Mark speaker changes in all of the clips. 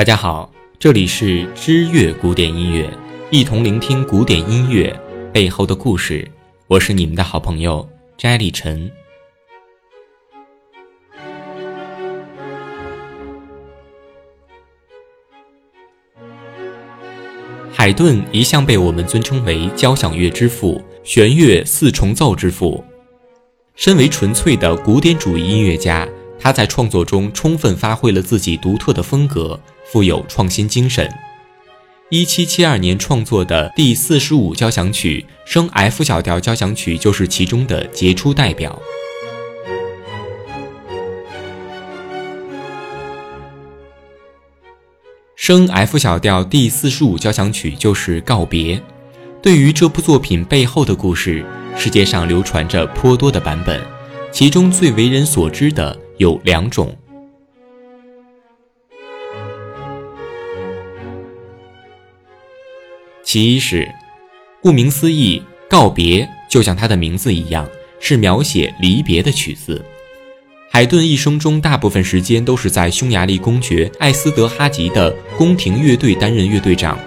Speaker 1: 大家好，这里是知乐古典音乐，一同聆听古典音乐背后的故事。我是你们的好朋友摘立晨。海顿一向被我们尊称为交响乐之父、弦乐四重奏之父。身为纯粹的古典主义音乐家，他在创作中充分发挥了自己独特的风格，富有创新精神。一七七二年创作的第四十五交响曲升 F 小调交响曲就是其中的杰出代表。升 F 小调第四十五交响曲就是告别。对于这部作品背后的故事，世界上流传着颇多的版本，其中最为人所知的有两种。其一是，顾名思义，告别就像它的名字一样，是描写离别的曲子。海顿一生中大部分时间都是在匈牙利公爵艾斯德哈吉的宫廷乐队担任乐队长。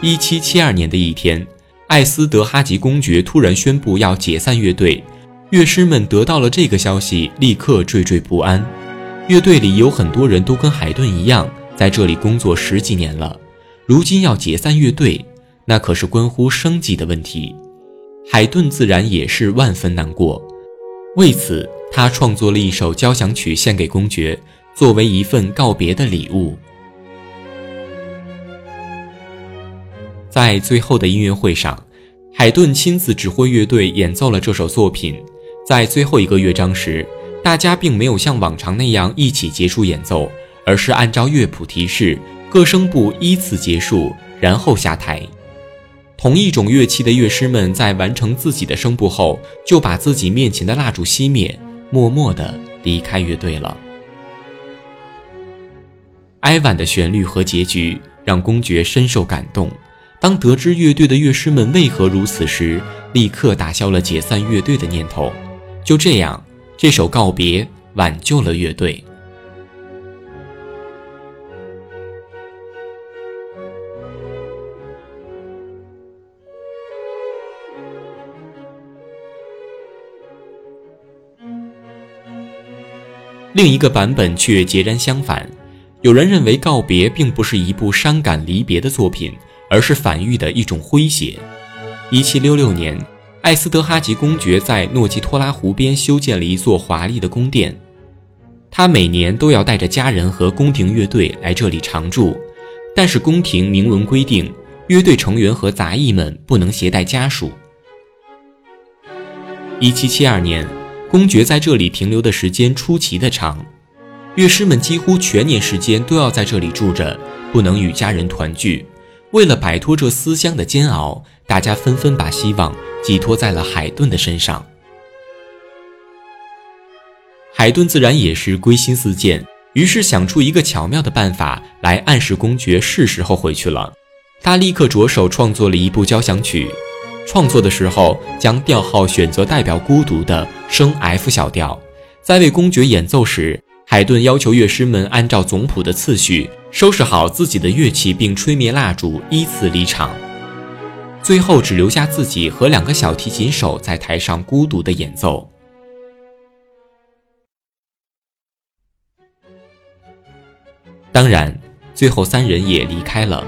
Speaker 1: 一七七二年的一天，艾斯德哈吉公爵突然宣布要解散乐队，乐师们得到了这个消息，立刻惴惴不安。乐队里有很多人都跟海顿一样，在这里工作十几年了，如今要解散乐队，那可是关乎生计的问题。海顿自然也是万分难过，为此。他创作了一首交响曲献给公爵，作为一份告别的礼物。在最后的音乐会上，海顿亲自指挥乐队演奏了这首作品。在最后一个乐章时，大家并没有像往常那样一起结束演奏，而是按照乐谱提示，各声部依次结束，然后下台。同一种乐器的乐师们在完成自己的声部后，就把自己面前的蜡烛熄灭。默默地离开乐队了。哀婉的旋律和结局让公爵深受感动。当得知乐队的乐师们为何如此时，立刻打消了解散乐队的念头。就这样，这首告别挽救了乐队。另一个版本却截然相反，有人认为告别并不是一部伤感离别的作品，而是反喻的一种诙谐。一七六六年，艾斯德哈吉公爵在诺基托拉湖边修建了一座华丽的宫殿，他每年都要带着家人和宫廷乐队来这里常住，但是宫廷明文规定，乐队成员和杂役们不能携带家属。一七七二年。公爵在这里停留的时间出奇的长，乐师们几乎全年时间都要在这里住着，不能与家人团聚。为了摆脱这思乡的煎熬，大家纷纷把希望寄托在了海顿的身上。海顿自然也是归心似箭，于是想出一个巧妙的办法来暗示公爵是时候回去了。他立刻着手创作了一部交响曲。创作的时候，将调号选择代表孤独的升 F 小调。在为公爵演奏时，海顿要求乐师们按照总谱的次序收拾好自己的乐器，并吹灭蜡烛，依次离场。最后只留下自己和两个小提琴手在台上孤独的演奏。当然，最后三人也离开了。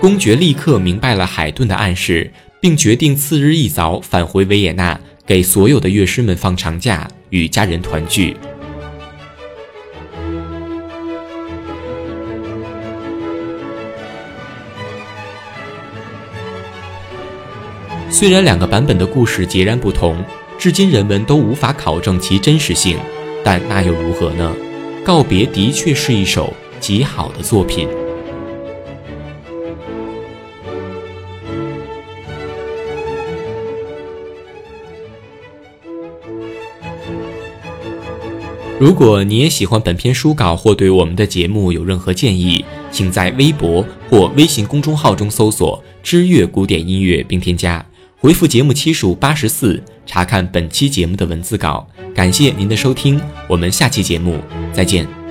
Speaker 1: 公爵立刻明白了海顿的暗示。并决定次日一早返回维也纳，给所有的乐师们放长假，与家人团聚。虽然两个版本的故事截然不同，至今人们都无法考证其真实性，但那又如何呢？告别的确是一首极好的作品。如果你也喜欢本篇书稿，或对我们的节目有任何建议，请在微博或微信公众号中搜索“知乐古典音乐”并添加，回复节目期数八十四，查看本期节目的文字稿。感谢您的收听，我们下期节目再见。